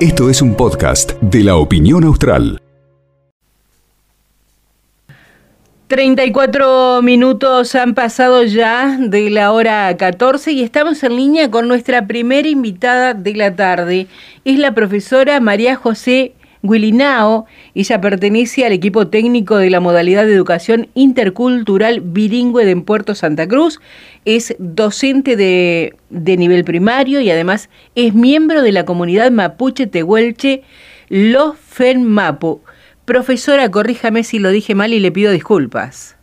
Esto es un podcast de la opinión austral. 34 minutos han pasado ya de la hora 14 y estamos en línea con nuestra primera invitada de la tarde. Es la profesora María José Guilinao. Ella pertenece al equipo técnico de la modalidad de educación intercultural bilingüe de Puerto Santa Cruz. Es docente de, de nivel primario y además es miembro de la comunidad mapuche tehuelche Los FENMAPU. Profesora, corríjame si lo dije mal y le pido disculpas.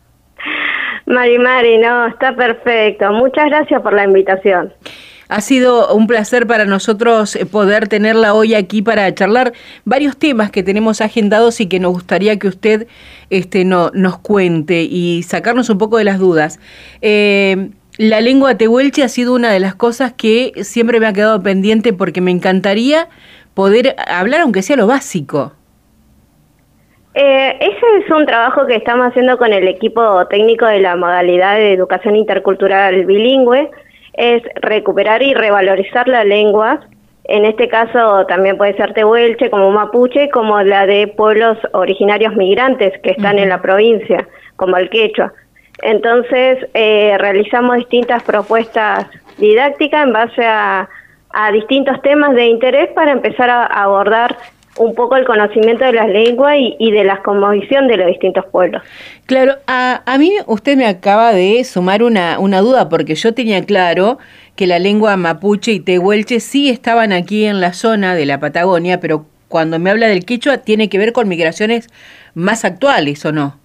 Mari Mari, no, está perfecto. Muchas gracias por la invitación. Ha sido un placer para nosotros eh, poder tenerla hoy aquí para charlar varios temas que tenemos agendados y que nos gustaría que usted este, no, nos cuente y sacarnos un poco de las dudas. Eh, la lengua tehuelche ha sido una de las cosas que siempre me ha quedado pendiente porque me encantaría poder hablar aunque sea lo básico. Eh, ese es un trabajo que estamos haciendo con el equipo técnico de la modalidad de educación intercultural bilingüe, es recuperar y revalorizar la lengua, en este caso también puede ser tehuelche como mapuche, como la de pueblos originarios migrantes que están en la provincia, como el quechua. Entonces, eh, realizamos distintas propuestas didácticas en base a, a distintos temas de interés para empezar a abordar un poco el conocimiento de las lenguas y, de la cosmovisión de los distintos pueblos. Claro, a, a mí usted me acaba de sumar una, una duda, porque yo tenía claro que la lengua mapuche y tehuelche sí estaban aquí en la zona de la Patagonia, pero cuando me habla del quechua tiene que ver con migraciones más actuales, ¿o no?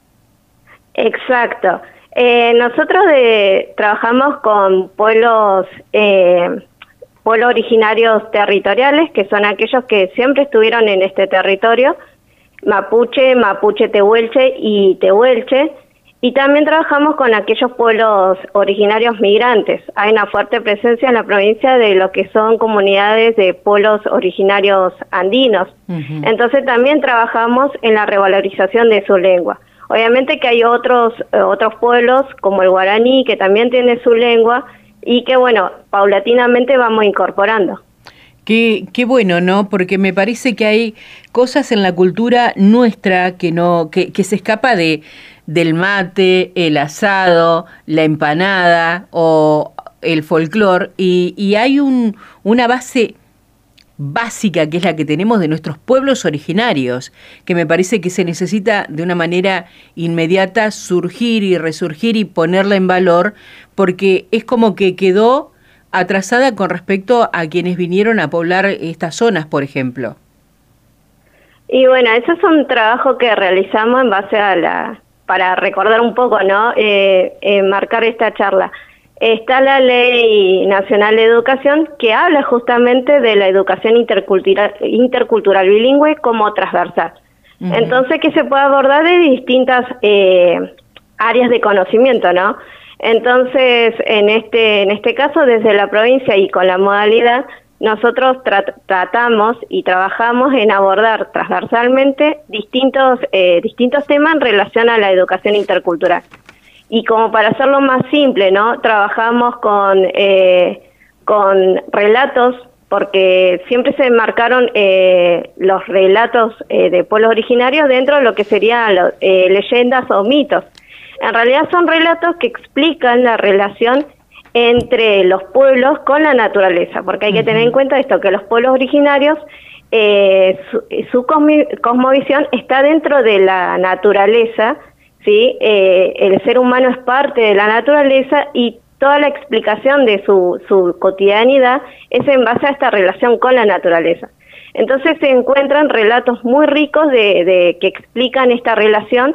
Exacto. Eh, nosotros de, trabajamos con pueblos eh, pueblos originarios territoriales, que son aquellos que siempre estuvieron en este territorio, mapuche, mapuche tehuelche y tehuelche, y también trabajamos con aquellos pueblos originarios migrantes. Hay una fuerte presencia en la provincia de lo que son comunidades de pueblos originarios andinos. Entonces también trabajamos en la revalorización de su lengua. Obviamente que hay otros, eh, otros pueblos como el guaraní que también tiene su lengua y que bueno, paulatinamente vamos incorporando. Qué, qué, bueno, ¿no? Porque me parece que hay cosas en la cultura nuestra que no, que, que se escapa de del mate, el asado, la empanada o el folclore y, y hay un, una base básica que es la que tenemos de nuestros pueblos originarios, que me parece que se necesita de una manera inmediata surgir y resurgir y ponerla en valor, porque es como que quedó atrasada con respecto a quienes vinieron a poblar estas zonas, por ejemplo. Y bueno, eso es un trabajo que realizamos en base a la, para recordar un poco, ¿no? Eh, marcar esta charla está la Ley Nacional de Educación que habla justamente de la educación intercultural, intercultural bilingüe como transversal. Entonces, que se puede abordar de distintas eh, áreas de conocimiento, ¿no? Entonces, en este, en este caso, desde la provincia y con la modalidad, nosotros tratamos y trabajamos en abordar transversalmente distintos, eh, distintos temas en relación a la educación intercultural. Y como para hacerlo más simple, ¿no? Trabajamos con, eh, con relatos, porque siempre se marcaron eh, los relatos eh, de pueblos originarios dentro de lo que serían leyendas o mitos. En realidad son relatos que explican la relación entre los pueblos con la naturaleza, porque hay que tener en cuenta esto, que los pueblos originarios, su, su cosmovisión está dentro de la naturaleza, ¿sí? Eh, el ser humano es parte de la naturaleza y toda la explicación de su, su cotidianidad es en base a esta relación con la naturaleza. Entonces se encuentran relatos muy ricos de, que explican esta relación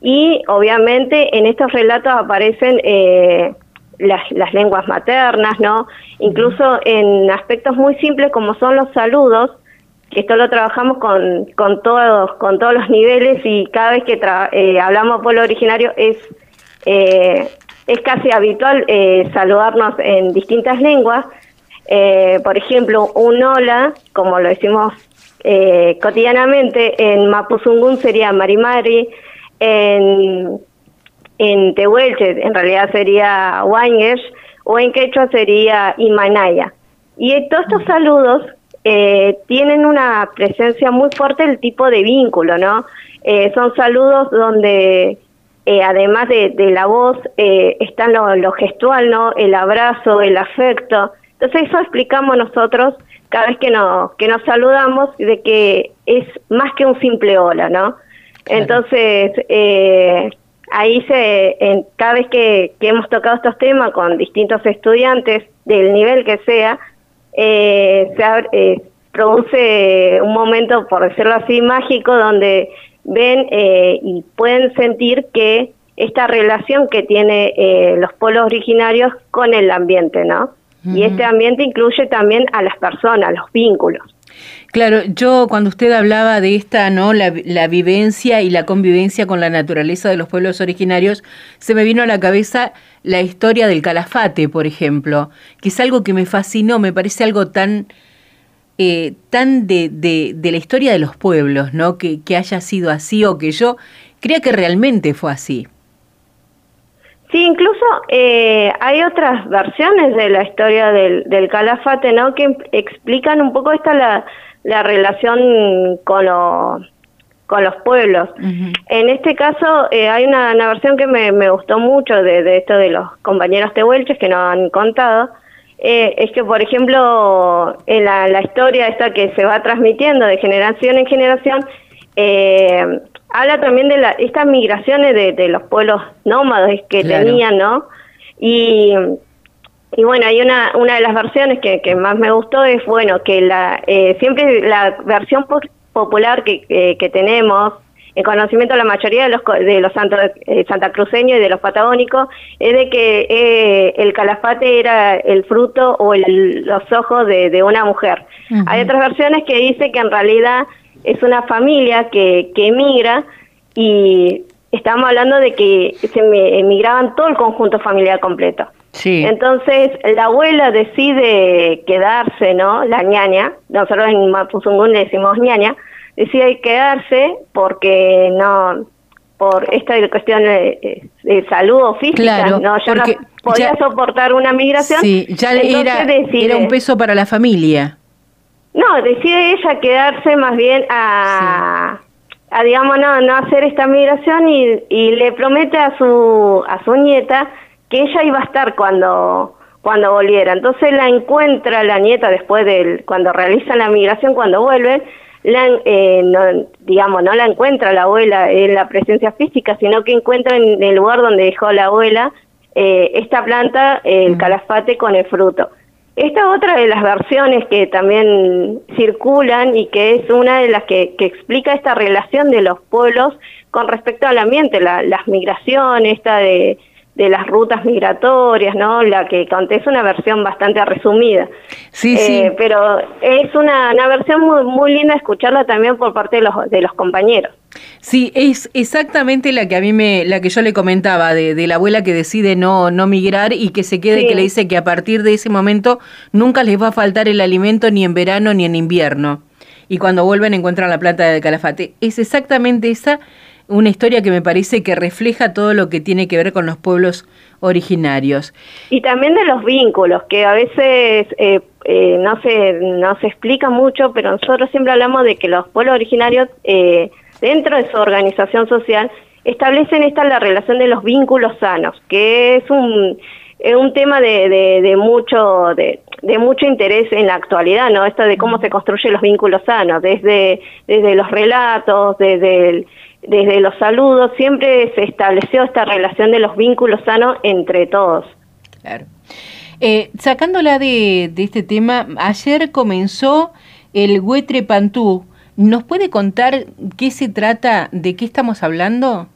y obviamente en estos relatos aparecen eh, las, las, lenguas maternas, ¿no? Incluso en aspectos muy simples como son los saludos, que esto lo trabajamos con, con, todos, con todos los niveles y cada vez que eh, hablamos pueblo originario es, eh, es casi habitual eh, saludarnos en distintas lenguas. por ejemplo, un hola, como lo decimos cotidianamente, en Mapuzungún sería Marimari, en, en Tehuelche en realidad sería Wangesh, o en Quechua sería Imanaya. Y todos estos saludos eh, tienen una presencia muy fuerte del tipo de vínculo, ¿no? Eh, son saludos donde eh, además de, la voz están lo, gestual, ¿no? El abrazo, el afecto. Entonces eso explicamos nosotros cada vez que nos, que nos saludamos de que es más que un simple hola, ¿no? Entonces, ahí se, en, cada vez que, que, hemos tocado estos temas con distintos estudiantes, del nivel que sea, eh, se eh, produce un momento, por decirlo así, mágico, donde ven eh, y pueden sentir que esta relación que tiene eh, los pueblos originarios con el ambiente, ¿no? Y este ambiente incluye también a las personas, los vínculos. Claro, yo cuando usted hablaba de esta, ¿no? La, la, vivencia y la convivencia con la naturaleza de los pueblos originarios, se me vino a la cabeza la historia del calafate, por ejemplo, que es algo que me fascinó, me parece algo tan, eh, tan de, de, la historia de los pueblos, ¿no? Que, que haya sido así o que yo crea que realmente fue así. Sí, incluso eh, hay otras versiones de la historia del, del calafate, ¿no? Que explican un poco esta la, la relación con los con los pueblos. En este caso eh, hay una, versión que me, me gustó mucho de, de, esto de los compañeros tehuelches que nos han contado, eh, es que por ejemplo en la, la, historia esta que se va transmitiendo de generación en generación, eh, habla también de la, estas migraciones de, de los pueblos nómadas que tenían, ¿no? Y, y bueno, hay una, una de las versiones que, que más me gustó es, bueno, que la siempre la versión popular que, que, tenemos, en conocimiento de la mayoría de los, de los eh, santacruceños y de los patagónicos, es de que eh, el calafate era el fruto o los ojos de, de una mujer. Hay otras versiones que dice que en realidad es una familia que, que emigra y estamos hablando de que se emigraban todo el conjunto familiar completo. Sí. Entonces, la abuela decide quedarse, ¿no? La ñaña, nosotros en Mapuzungún le decimos ñaña, decide quedarse porque no, por esta cuestión de, salud o física, ¿no? Ya no podía soportar una migración. Sí, ya era, era un peso para la familia. No, decide ella quedarse más bien a... a digamos no, no hacer esta migración y, y le promete a su a su nieta que ella iba a estar cuando cuando volviera. Entonces la encuentra la nieta después de cuando realizan la migración, cuando vuelven, la, eh, no, digamos, no la encuentra la abuela en la presencia física, sino que encuentra en el lugar donde dejó la abuela eh, esta planta, el calafate con el fruto. Esta otra de las versiones que también circulan y que es una de las que, que explica esta relación de los pueblos con respecto al ambiente, la, las migraciones, esta de de las rutas migratorias, ¿no? La que conté es una versión bastante resumida. Sí, sí. Eh, pero es una, una versión muy, muy linda escucharla también por parte de los, de los compañeros. Sí, es exactamente la que a mí me, la que yo le comentaba, de, de la abuela que decide no, no migrar y que se quede, que le dice que a partir de ese momento nunca les va a faltar el alimento ni en verano ni en invierno. Y cuando vuelven encuentran la planta de calafate. Es exactamente esa una historia que me parece que refleja todo lo que tiene que ver con los pueblos originarios. Y también de los vínculos, que a veces eh, eh, no, se, no se explica mucho, pero nosotros siempre hablamos de que los pueblos originarios, eh, dentro de su organización social, establecen esta la relación de los vínculos sanos, que es un, un tema de, de, mucho... De, de mucho interés en la actualidad, ¿no? Esto de cómo se construyen los vínculos sanos, desde, desde los relatos, desde el, desde los saludos siempre se estableció esta relación de los vínculos sanos entre todos. Claro. Eh, sacándola de, de, este tema, ayer comenzó el Huetre Pantú. ¿Nos puede contar qué se trata, de qué estamos hablando?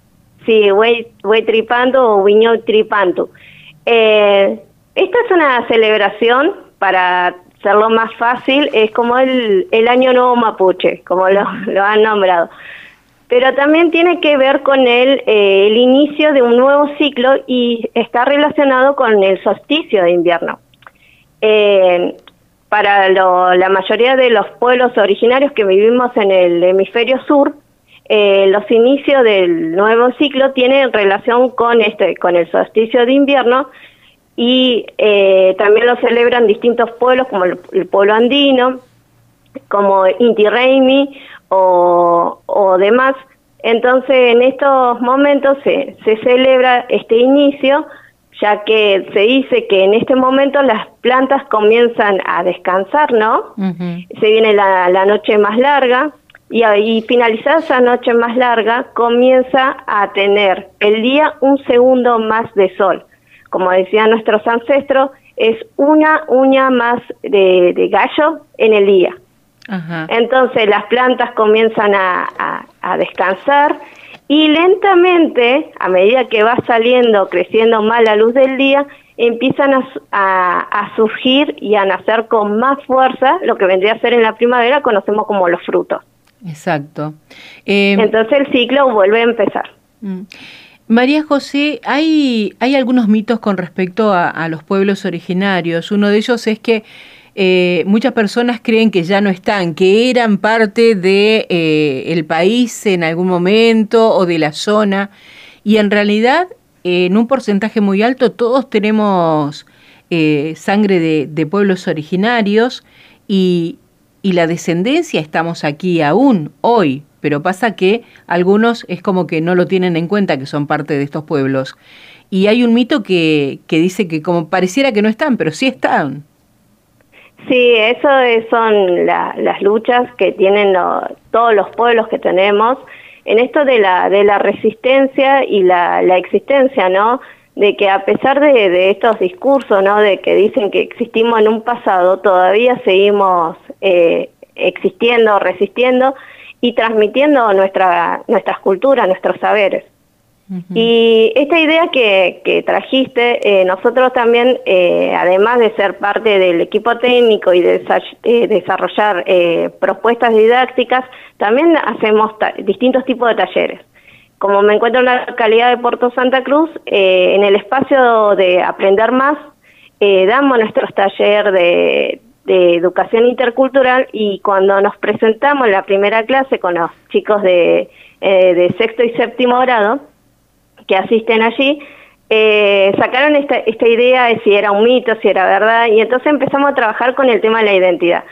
Sí, Huetripantu o Viñotripantu. Eh, esta es una celebración, para hacerlo más fácil, es como el, el Año Nuevo Mapuche, como lo, lo han nombrado pero también tiene que ver con el, eh, el inicio de un nuevo ciclo y está relacionado con el solsticio de invierno. Eh, para la mayoría de los pueblos originarios que vivimos en el hemisferio sur, eh, los inicios del nuevo ciclo tienen relación con este, con el solsticio de invierno y eh, también lo celebran distintos pueblos como el, pueblo andino, como Inti Raymi o, o demás. Entonces en estos momentos se, se celebra este inicio ya que se dice que en este momento las plantas comienzan a descansar, ¿no? Se viene la, la, noche más larga y, ahí finalizada esa noche más larga comienza a tener el día un segundo más de sol. Como decían nuestros ancestros, es una uña más de, gallo en el día. Entonces las plantas comienzan a, a descansar y lentamente, a medida que va saliendo, creciendo más la luz del día, empiezan a, surgir y a nacer con más fuerza lo que vendría a ser en la primavera, conocemos como los frutos. Exacto. Eh, Entonces el ciclo vuelve a empezar. Mm. María José, hay, hay algunos mitos con respecto a los pueblos originarios. Uno de ellos es que eh, muchas personas creen que ya no están, que eran parte de eh, el país en algún momento o de la zona y en realidad en un porcentaje muy alto todos tenemos eh, sangre de, pueblos originarios y, y la descendencia estamos aquí aún hoy, pero pasa que algunos es como que no lo tienen en cuenta que son parte de estos pueblos. Y hay un mito que, que dice que como pareciera que no están, pero sí están. Sí, eso son las luchas que tienen todos los pueblos que tenemos en esto de la, de la resistencia y la, la existencia, ¿no? De que a pesar de, estos discursos, ¿no? De que dicen que existimos en un pasado, todavía seguimos eh, existiendo, resistiendo y transmitiendo nuestra, nuestras culturas, nuestros saberes. Y esta idea que, que trajiste, eh, nosotros también, eh, además de ser parte del equipo técnico y de eh, desarrollar propuestas didácticas, también hacemos distintos tipos de talleres. Como me encuentro en la localidad de Puerto Santa Cruz, en el espacio de Aprender Más, damos nuestros talleres de, educación intercultural y cuando nos presentamos en la primera clase con los chicos de sexto y séptimo grado, que asisten allí, eh, sacaron esta, esta idea de si era un mito, si era verdad, y entonces empezamos a trabajar con el tema de la identidad.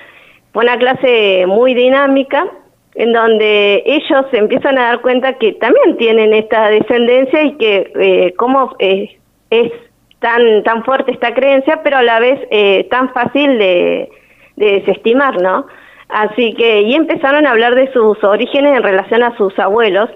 Fue una clase muy dinámica, en donde ellos empiezan a dar cuenta que también tienen esta descendencia y que eh, cómo eh, es tan, tan fuerte esta creencia, pero a la vez eh, tan fácil de, de desestimar, ¿no? Así que, y empezaron a hablar de sus orígenes en relación a sus abuelos,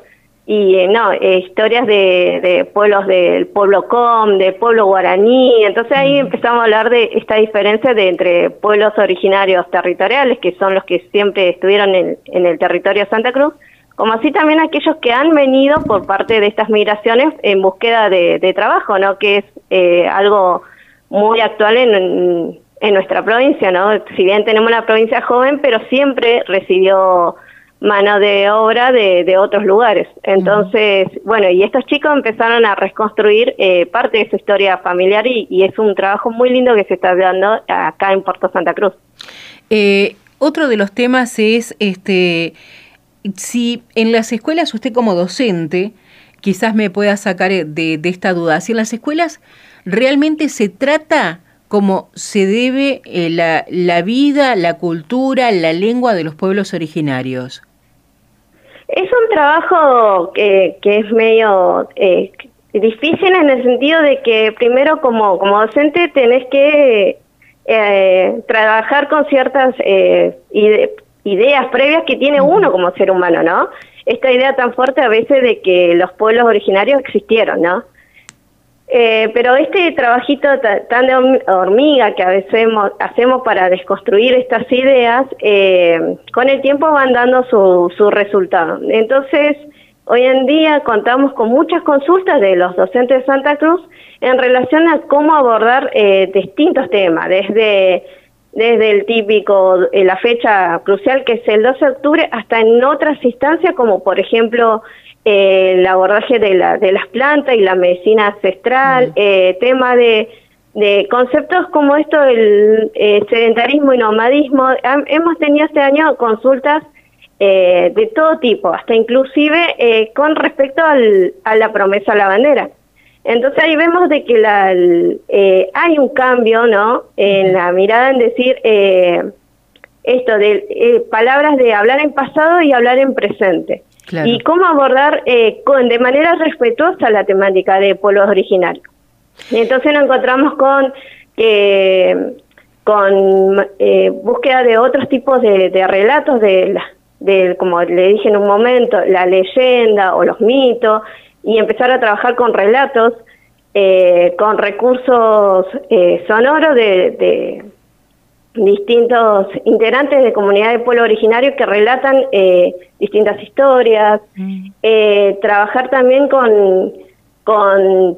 y eh, no, eh, historias de, de, pueblos del pueblo Com, del pueblo guaraní, entonces ahí empezamos a hablar de esta diferencia de entre pueblos originarios territoriales, que son los que siempre estuvieron en, en el territorio de Santa Cruz, como así también aquellos que han venido por parte de estas migraciones en búsqueda de, de trabajo, ¿no? que es eh, algo muy actual en, en nuestra provincia, ¿no? Si bien tenemos una provincia joven, pero siempre recibió mano de obra de, de otros lugares. Entonces, bueno, y estos chicos empezaron a reconstruir eh, parte de su historia familiar y, y, es un trabajo muy lindo que se está dando acá en Puerto Santa Cruz. Eh, otro de los temas es, este, si en las escuelas usted como docente, quizás me pueda sacar de, de esta duda, si en las escuelas realmente se trata como se debe eh, la, la, vida, la cultura, la lengua de los pueblos originarios? Es un trabajo que, que es medio eh, difícil en el sentido de que primero como, como docente tenés que eh, trabajar con ciertas eh, ideas previas que tiene uno como ser humano, ¿no? Esta idea tan fuerte a veces de que los pueblos originarios existieron, ¿no? Eh, pero este trabajito tan de hormiga que a veces hacemos para desconstruir estas ideas, eh, con el tiempo van dando su, su resultado. Entonces, hoy en día contamos con muchas consultas de los docentes de Santa Cruz en relación a cómo abordar eh, distintos temas, desde desde el típico, eh, la fecha crucial que es el 12 de octubre, hasta en otras instancias como por ejemplo el abordaje de, la, de las plantas y la medicina ancestral, mm. eh, tema de, de conceptos como esto, el eh, sedentarismo y nomadismo. hemos tenido este año consultas de todo tipo, hasta inclusive con respecto al, a la promesa a la bandera. Entonces ahí vemos de que la, eh, hay un cambio, ¿no? En la mirada en decir eh, esto de eh, palabras de hablar en pasado y hablar en presente. Y cómo abordar con, de manera respetuosa la temática de pueblos originarios. Y entonces nos encontramos con con búsqueda de otros tipos de, de relatos de la de, como le dije en un momento, la leyenda o los mitos, y empezar a trabajar con relatos, eh, con recursos eh, sonoros de, distintos integrantes de comunidades de pueblo originario que relatan eh, distintas historias, mm. trabajar también con, con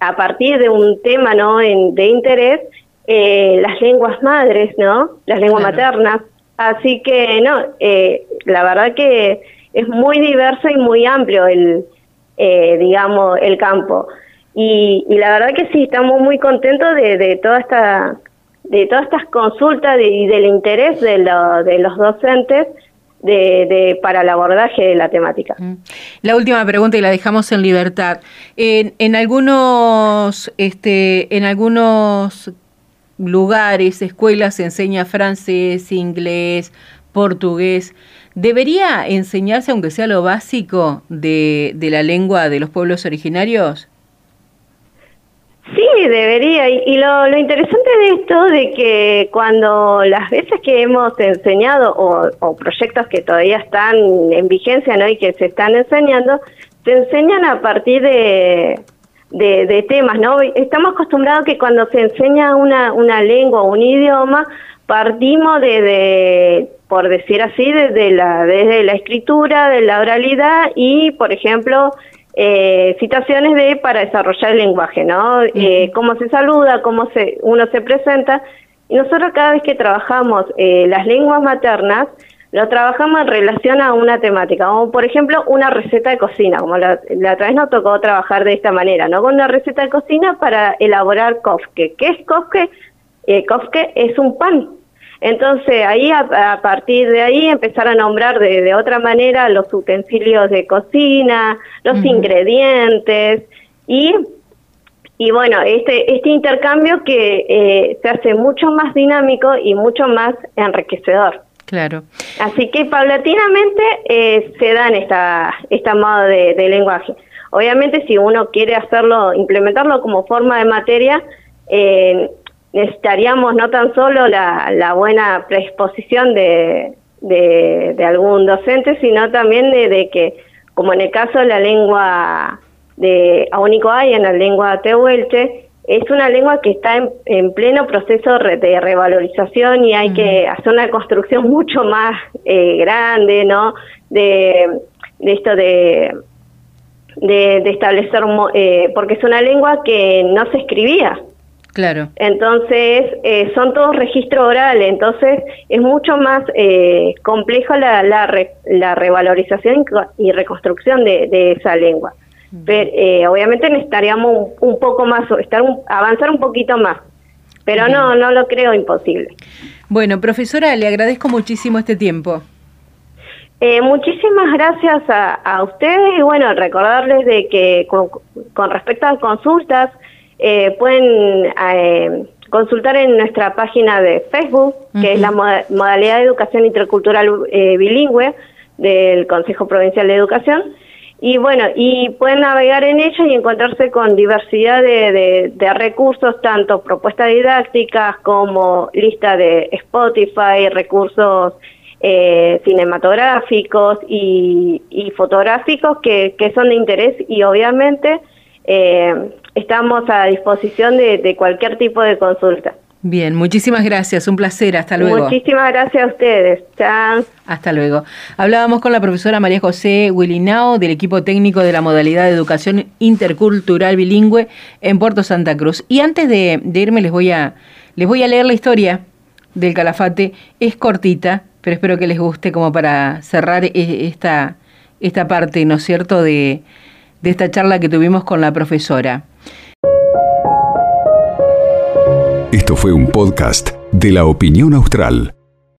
a partir de un tema ¿no? de interés, las lenguas madres, ¿no? las lenguas maternas, Así que no, eh, la verdad que es muy diverso y muy amplio el, eh, digamos, el campo. Y, la verdad que sí, estamos muy contentos de, de toda esta de todas estas consultas y del interés de, de los docentes de, de, para el abordaje de la temática. Mm. La última pregunta y la dejamos en libertad. En, en algunos, este, en algunos lugares, escuelas se enseña francés, inglés, portugués. ¿Debería enseñarse, aunque sea lo básico, de, de la lengua de los pueblos originarios? Sí, debería. Y, lo, lo, interesante de esto, de que cuando las veces que hemos enseñado o, proyectos que todavía están en vigencia ¿no? y que se están enseñando, se enseñan a partir de, de, temas, ¿no? Estamos acostumbrados que cuando se enseña una, una lengua o un idioma, partimos de, por decir así, desde la, desde la escritura, de la oralidad y, por ejemplo, eh, citaciones de para desarrollar el lenguaje, ¿no? Eh, cómo se saluda, cómo se, uno se presenta. Y nosotros cada vez que trabajamos eh, las lenguas maternas, lo trabajamos en relación a una temática, como por ejemplo una receta de cocina, como la, otra vez nos tocó trabajar de esta manera, ¿no? Con una receta de cocina para elaborar kofke. ¿Qué es kofke? Eh, kofke es un pan. Entonces ahí a, partir de ahí empezar a nombrar de, otra manera los utensilios de cocina, los ingredientes y y bueno, este, este intercambio que eh, se hace mucho más dinámico y mucho más enriquecedor. Claro. Así que paulatinamente eh, se dan esta, esta modo de, lenguaje. Obviamente si uno quiere hacerlo, implementarlo como forma de materia, eh, necesitaríamos no tan solo la, la buena predisposición de, de, algún docente, sino también de, que, como en el caso de la lengua de Aúnico Hay, en la lengua tehuelche, es una lengua que está en, pleno proceso de revalorización y hay que hacer una construcción mucho más eh, grande, ¿no? De, esto de, de, establecer, eh, porque es una lengua que no se escribía. Claro. Entonces, eh, son todos registros orales, entonces es mucho más complejo la, la, revalorización y reconstrucción de esa lengua. Pero, eh, obviamente necesitaríamos un, poco más, estar avanzar un poquito más, pero no, no lo creo imposible. Bueno, profesora, le agradezco muchísimo este tiempo. Eh, muchísimas gracias a, ustedes y bueno, recordarles de que con, respecto a consultas, eh, pueden consultar en nuestra página de Facebook, que es la modalidad de educación intercultural bilingüe del Consejo Provincial de Educación, y bueno, y pueden navegar en ella y encontrarse con diversidad de, de, recursos, tanto propuestas didácticas como lista de Spotify, recursos eh, cinematográficos y, y fotográficos que, que, son de interés y obviamente eh, estamos a disposición de, de cualquier tipo de consulta. Bien, muchísimas gracias, un placer, hasta luego. Muchísimas gracias a ustedes, chao. Hasta luego. Hablábamos con la profesora María José Willinao del equipo técnico de la modalidad de educación intercultural bilingüe en Puerto Santa Cruz. Y antes de, irme les voy, a, les voy a leer la historia del calafate, es cortita, pero espero que les guste como para cerrar e, esta, esta parte, ¿no es cierto?, de, de esta charla que tuvimos con la profesora. Esto fue un podcast de la opinión austral.